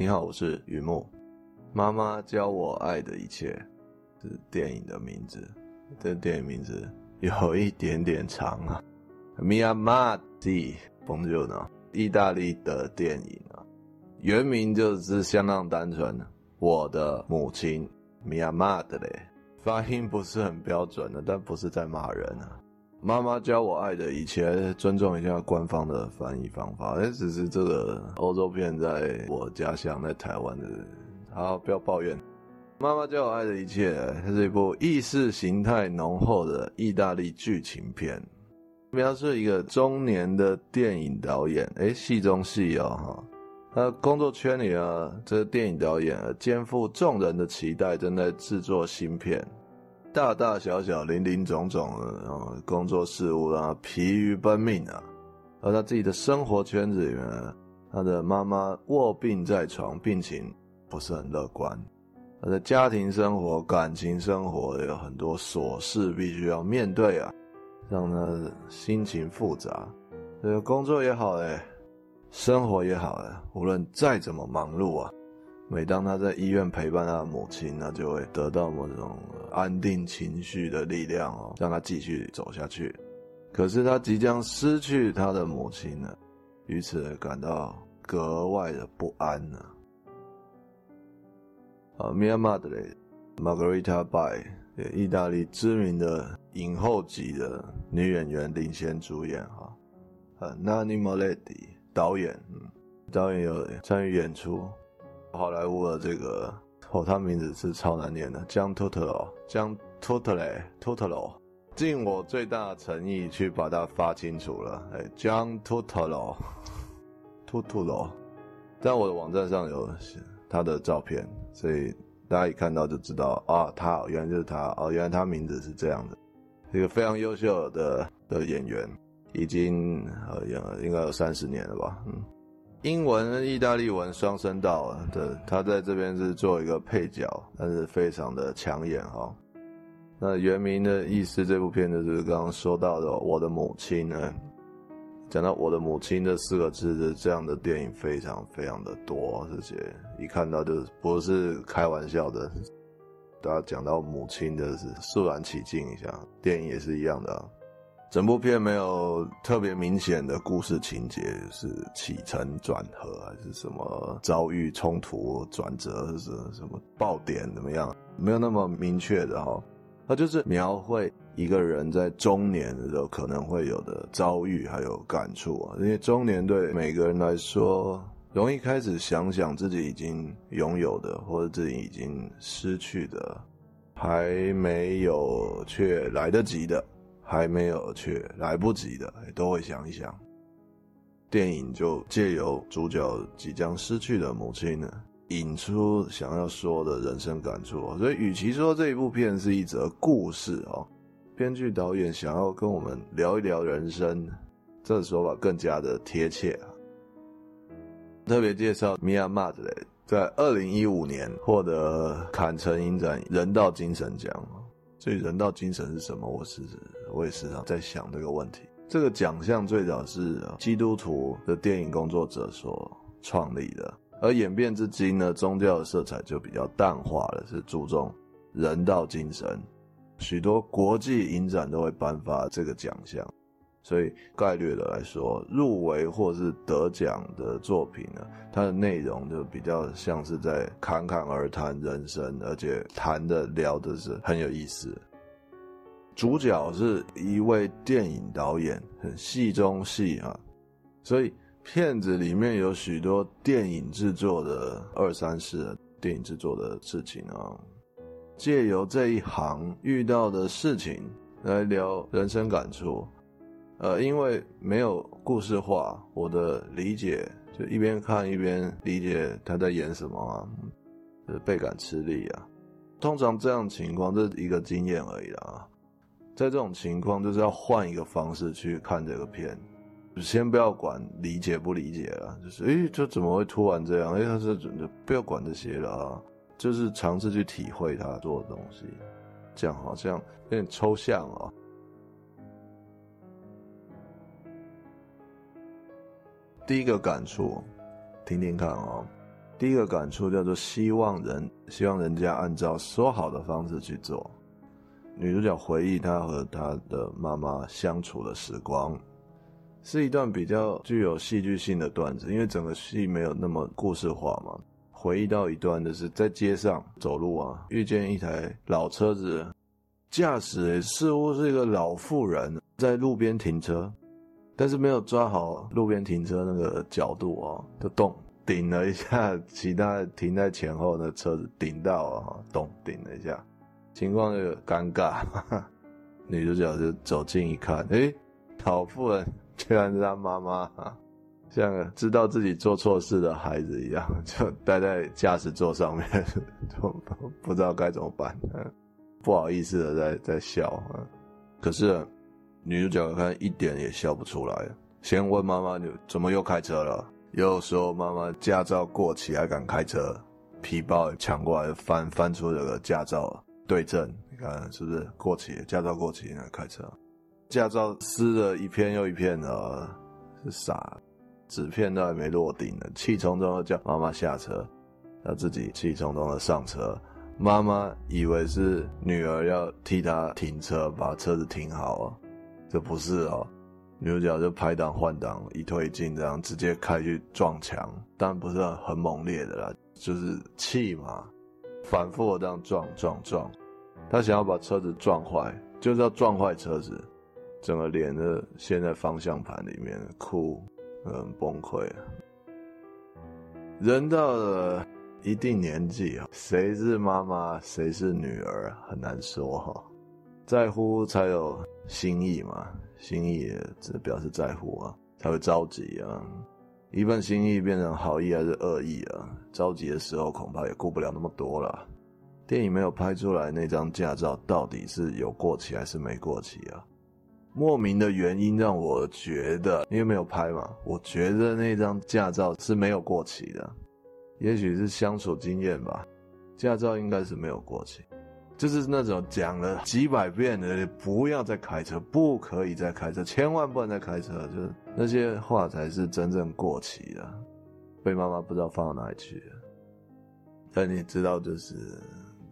你好，我是雨木。妈妈教我爱的一切，是电影的名字。这电影名字有一点点长啊。Mia Madre Buongiorno，意大利的电影啊，原名就是相当单纯，我的母亲。Mia Madre，发音不是很标准的，但不是在骂人啊。妈妈教我爱的一切，尊重一下官方的翻译方法。哎，只是这个欧洲片在我家乡在台湾的，好，不要抱怨。妈妈教我爱的一切，它是一部意识形态浓厚的意大利剧情片，描述一个中年的电影导演，哎，戏中戏哦哈，他工作圈里啊，这个电影导演肩负众人的期待，正在制作新片。大大小小、林林总总的工作事务让他疲于奔命啊。而他自己的生活圈子里面，他的妈妈卧病在床，病情不是很乐观。他的家庭生活、感情生活有很多琐事必须要面对啊，让他心情复杂。这个工作也好哎，生活也好哎，无论再怎么忙碌啊。每当他在医院陪伴他的母亲，那就会得到某种安定情绪的力量哦，让他继续走下去。可是他即将失去他的母亲了，于此感到格外的不安呢。啊，Mia Madre，Margherita Bai，意大利知名的影后级的女演员领衔主演哈。呃，Nanni Moretti 导演，嗯，导演有参与演出。好莱坞的这个哦，他名字是超难念的，John Turturro，John Turturro，Turturro，尽我最大的诚意去把它发清楚了，哎，John Turturro，Turturro，在我的网站上有他的照片，所以大家一看到就知道啊，他原来就是他哦，原来他名字是这样的，一个非常优秀的的演员，已经呃应应该有三十年了吧，嗯。英文、意大利文双声道啊，对，他在这边是做一个配角，但是非常的抢眼哈。那原名的意思，这部片就是刚刚说到的，我的母亲呢，讲到我的母亲这四个字的这样的电影非常非常的多，这些一看到就不是开玩笑的，大家讲到母亲的是肃然起敬一下，电影也是一样的啊。整部片没有特别明显的故事情节，是起承转合还是什么遭遇冲突转折，是什么爆点怎么样？没有那么明确的哈，它就是描绘一个人在中年的时候可能会有的遭遇还有感触啊。因为中年对每个人来说，容易开始想想自己已经拥有的或者自己已经失去的，还没有却来得及的。还没有却来不及的，都会想一想。电影就借由主角即将失去的母亲呢，引出想要说的人生感触。所以，与其说这一部片是一则故事哦，编剧导演想要跟我们聊一聊人生，这说法更加的贴切啊。特别介绍 Mia m a d 在二零一五年获得坎城影展人道精神奖。所以人道精神是什么？我是我也时常在想这个问题。这个奖项最早是基督徒的电影工作者所创立的，而演变至今呢，宗教的色彩就比较淡化了，是注重人道精神。许多国际影展都会颁发这个奖项。所以概率的来说，入围或是得奖的作品呢，它的内容就比较像是在侃侃而谈人生，而且谈的聊的是很有意思。主角是一位电影导演，很戏中戏啊，所以片子里面有许多电影制作的二三事，电影制作的事情啊，借由这一行遇到的事情来聊人生感触。呃，因为没有故事化，我的理解就一边看一边理解他在演什么啊，就是倍感吃力啊。通常这样情况，这是一个经验而已啦。在这种情况，就是要换一个方式去看这个片，先不要管理解不理解了，就是诶，这怎么会突然这样？诶，他是不要管这些了啊，就是尝试去体会他做的东西，这样好像有点抽象啊。第一个感触，听听看、哦，第一个感触叫做希望人，希望人家按照说好的方式去做。女主角回忆她和她的妈妈相处的时光，是一段比较具有戏剧性的段子，因为整个戏没有那么故事化嘛。回忆到一段的是在街上走路啊，遇见一台老车子，驾驶似乎是一个老妇人，在路边停车，但是没有抓好路边停车那个角度啊，就动顶了一下，其他停在前后的车子顶到啊，动顶了一下。情况就尴尬，女主角就走近一看，诶，老妇人居然是她妈妈，像个知道自己做错事的孩子一样，就待在驾驶座上面，就不知道该怎么办，不好意思的在在笑。可是女主角看一点也笑不出来，先问妈妈：“你怎么又开车了？”又说：“妈妈驾照过期还敢开车？”皮包抢过来翻翻出这个驾照。对证，你看是不是过期？驾照过期，来开车，驾照撕了一片又一片的，是傻，纸片都还没落定呢，气冲冲的叫妈妈下车，他自己气冲冲的上车，妈妈以为是女儿要替他停车，把车子停好啊，这不是哦，女主角就拍档换挡，一推一进这样直接开去撞墙，但不是很猛烈的啦，就是气嘛。反复的这样撞撞撞，他想要把车子撞坏，就是要撞坏车子，整个脸都陷在方向盘里面，哭，很崩溃。人到了一定年纪啊，谁是妈妈，谁是女儿，很难说哈。在乎才有心意嘛，心意只表示在乎啊，才会着急啊。一份心意变成好意还是恶意啊？着急的时候恐怕也顾不了那么多了。电影没有拍出来那张驾照到底是有过期还是没过期啊？莫名的原因让我觉得，因为没有拍嘛，我觉得那张驾照是没有过期的。也许是相处经验吧，驾照应该是没有过期。就是那种讲了几百遍的，不要再开车，不可以再开车，千万不能再开车，就是那些话才是真正过期的，被妈妈不知道放到哪里去了。但你知道，就是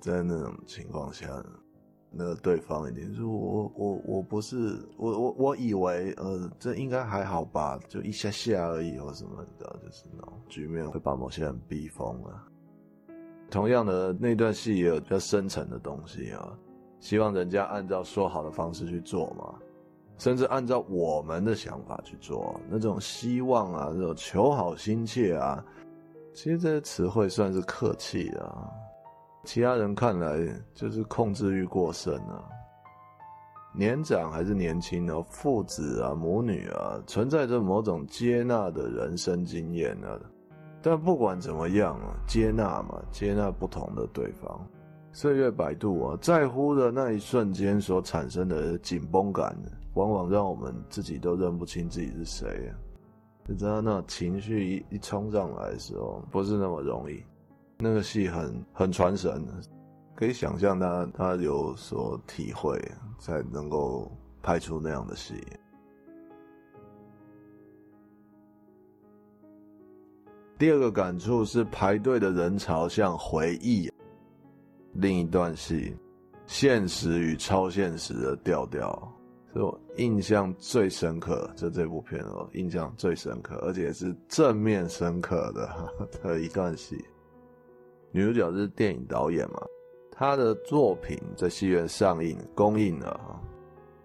在那种情况下，那个对方一定说：“我我我不是我我我以为呃，这应该还好吧，就一下下而已或什么的，就是那种局面会把某些人逼疯了。”同样的那段戏也有比较深层的东西啊，希望人家按照说好的方式去做嘛，甚至按照我们的想法去做，那种希望啊，那种求好心切啊，其实这些词汇算是客气的啊，其他人看来就是控制欲过剩啊。年长还是年轻的父子啊、母女啊，存在着某种接纳的人生经验啊。但不管怎么样啊，接纳嘛，接纳不同的对方。岁月摆渡啊，在乎的那一瞬间所产生的紧绷感，往往让我们自己都认不清自己是谁啊。你知道那情绪一一冲上来的时候，不是那么容易。那个戏很很传神，可以想象他他有所体会，才能够拍出那样的戏。第二个感触是排队的人潮像回忆，另一段戏，现实与超现实的调调，是我印象最深刻。就这部片哦，印象最深刻，而且是正面深刻的 的一段戏。女主角是电影导演嘛，她的作品在戏院上映公映了，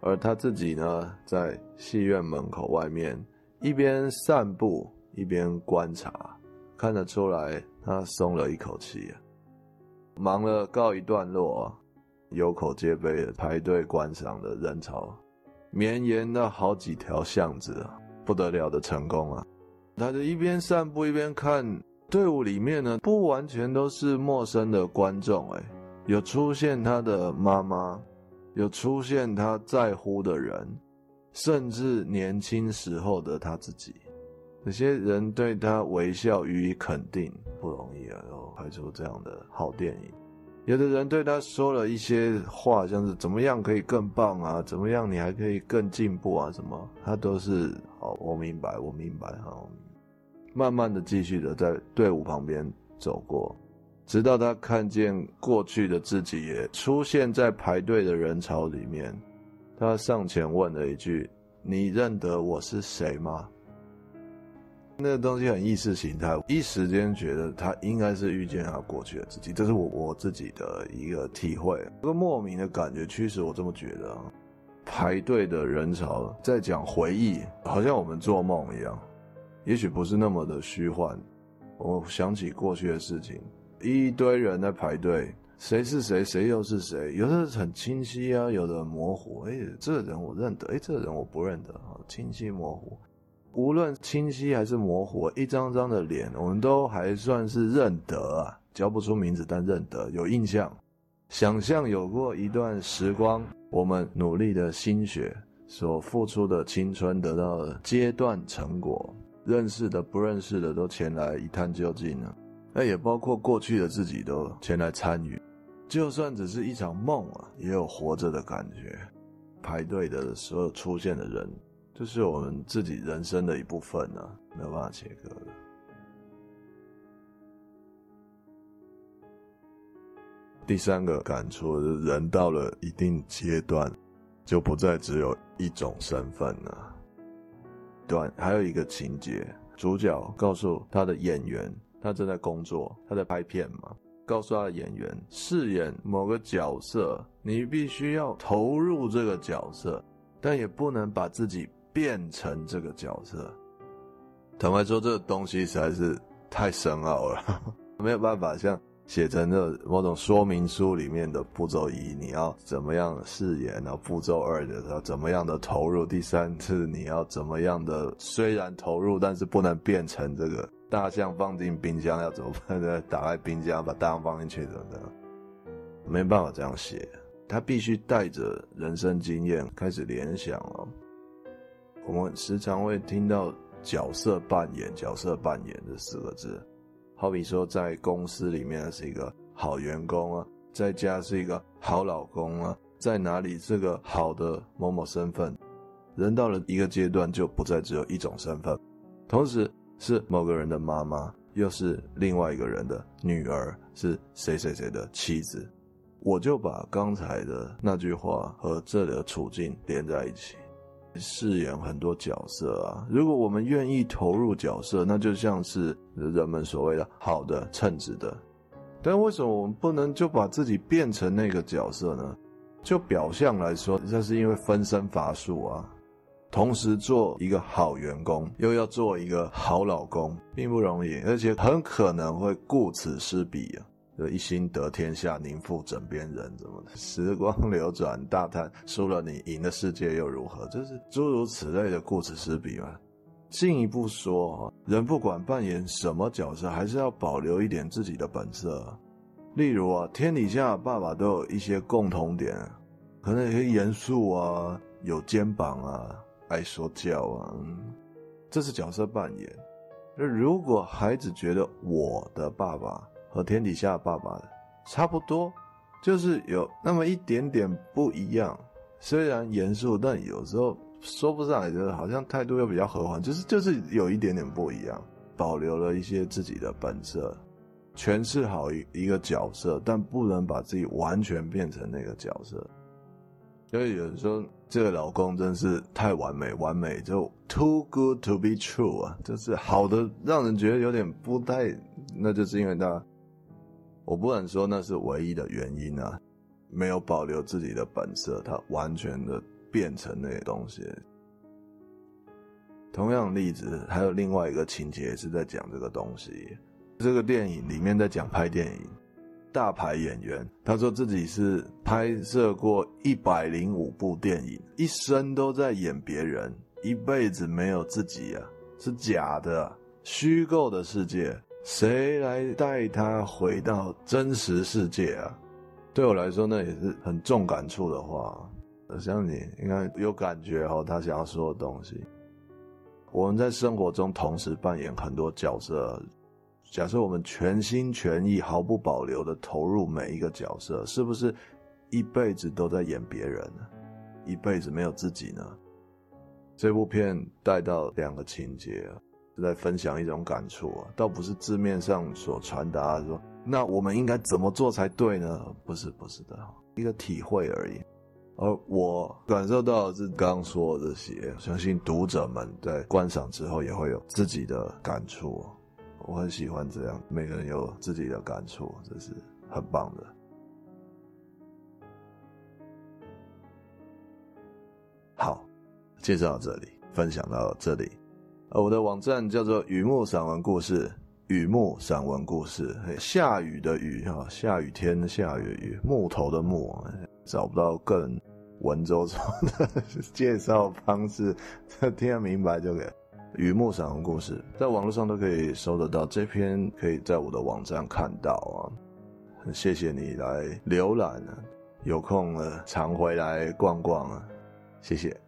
而她自己呢，在戏院门口外面一边散步一边观察。看得出来，他松了一口气啊。忙了告一段落，啊有口皆碑的排队观赏的人潮，绵延了好几条巷子啊，不得了的成功啊！他就一边散步一边看队伍里面呢，不完全都是陌生的观众，哎，有出现他的妈妈，有出现他在乎的人，甚至年轻时候的他自己。有些人对他微笑予以肯定，不容易啊，然后拍出这样的好电影。有的人对他说了一些话，像是怎么样可以更棒啊，怎么样你还可以更进步啊，什么，他都是好，我明白，我明白，好，慢慢的继续的在队伍旁边走过，直到他看见过去的自己也出现在排队的人潮里面，他上前问了一句：“你认得我是谁吗？”那个东西很意识形态，一时间觉得他应该是遇见他过去的自己，这是我我自己的一个体会，一个莫名的感觉驱使我这么觉得。排队的人潮在讲回忆，好像我们做梦一样，也许不是那么的虚幻。我想起过去的事情，一堆人在排队，谁是谁，谁又是谁？有的很清晰啊，有的模糊。哎，这个人我认得，哎，这个人我不认得啊，清晰模糊。无论清晰还是模糊，一张张的脸，我们都还算是认得啊，叫不出名字，但认得，有印象，想象有过一段时光，我们努力的心血所付出的青春得到的阶段成果，认识的不认识的都前来一探究竟了，那也包括过去的自己都前来参与，就算只是一场梦啊，也有活着的感觉。排队的所有出现的人。这是我们自己人生的一部分呢、啊，没有办法切割的。第三个感触是，人到了一定阶段，就不再只有一种身份了。对，还有一个情节，主角告诉他的演员，他正在工作，他在拍片嘛，告诉他的演员，饰演某个角色，你必须要投入这个角色，但也不能把自己。变成这个角色，坦白说，这个东西实在是太深奥了，没有办法像写成这某种说明书里面的步骤一，你要怎么样饰演，然后步骤二的要怎么样的投入，第三次你要怎么样的虽然投入，但是不能变成这个大象放进冰箱要怎么办呢？打开冰箱把大象放进去等等，没办法这样写，他必须带着人生经验开始联想了。我们时常会听到角色扮演、角色扮演这四个字，好比说在公司里面是一个好员工啊，在家是一个好老公啊，在哪里是个好的某某身份。人到了一个阶段，就不再只有一种身份，同时是某个人的妈妈，又是另外一个人的女儿，是谁谁谁的妻子。我就把刚才的那句话和这里的处境连在一起。饰演很多角色啊，如果我们愿意投入角色，那就像是人们所谓的好的、称职的。但为什么我们不能就把自己变成那个角色呢？就表象来说，这是因为分身乏术啊。同时做一个好员工，又要做一个好老公，并不容易，而且很可能会顾此失彼啊。一心得天下，宁负枕边人，怎么的？时光流转，大叹输了你，赢了世界又如何？就是诸如此类的顾此失彼嘛。进一步说，人不管扮演什么角色，还是要保留一点自己的本色。例如啊，天底下爸爸都有一些共同点，可能有些严肃啊，有肩膀啊，爱说教啊，这是角色扮演。那如果孩子觉得我的爸爸，和天底下爸爸的差不多，就是有那么一点点不一样。虽然严肃，但有时候说不上来，就是好像态度又比较和缓，就是就是有一点点不一样，保留了一些自己的本色，诠释好一一个角色，但不能把自己完全变成那个角色。因为有人说这个老公真是太完美，完美就 too good to be true 啊，就是好的让人觉得有点不太，那就是因为他。我不能说那是唯一的原因啊，没有保留自己的本色，他完全的变成那些东西。同样的例子，还有另外一个情节是在讲这个东西。这个电影里面在讲拍电影，大牌演员他说自己是拍摄过一百零五部电影，一生都在演别人，一辈子没有自己啊，是假的，虚构的世界。谁来带他回到真实世界啊？对我来说，那也是很重感触的话。我相信你应该有感觉哦，他想要说的东西。我们在生活中同时扮演很多角色。假设我们全心全意、毫不保留的投入每一个角色，是不是一辈子都在演别人呢？一辈子没有自己呢？这部片带到两个情节。是在分享一种感触啊，倒不是字面上所传达的说，那我们应该怎么做才对呢？不是，不是的，一个体会而已。而我感受到的是刚刚说的这些，相信读者们在观赏之后也会有自己的感触。我很喜欢这样，每个人有自己的感触，这是很棒的。好，介绍到这里，分享到这里。呃，我的网站叫做雨木散文故事，雨木散文故事，下雨的雨哈，下雨天下雨雨，木头的木，找不到更文绉绉的介绍方式，听得明白就可以。雨木散文故事，在网络上都可以搜得到，这篇可以在我的网站看到啊。很谢谢你来浏览，有空了常回来逛逛啊，谢谢。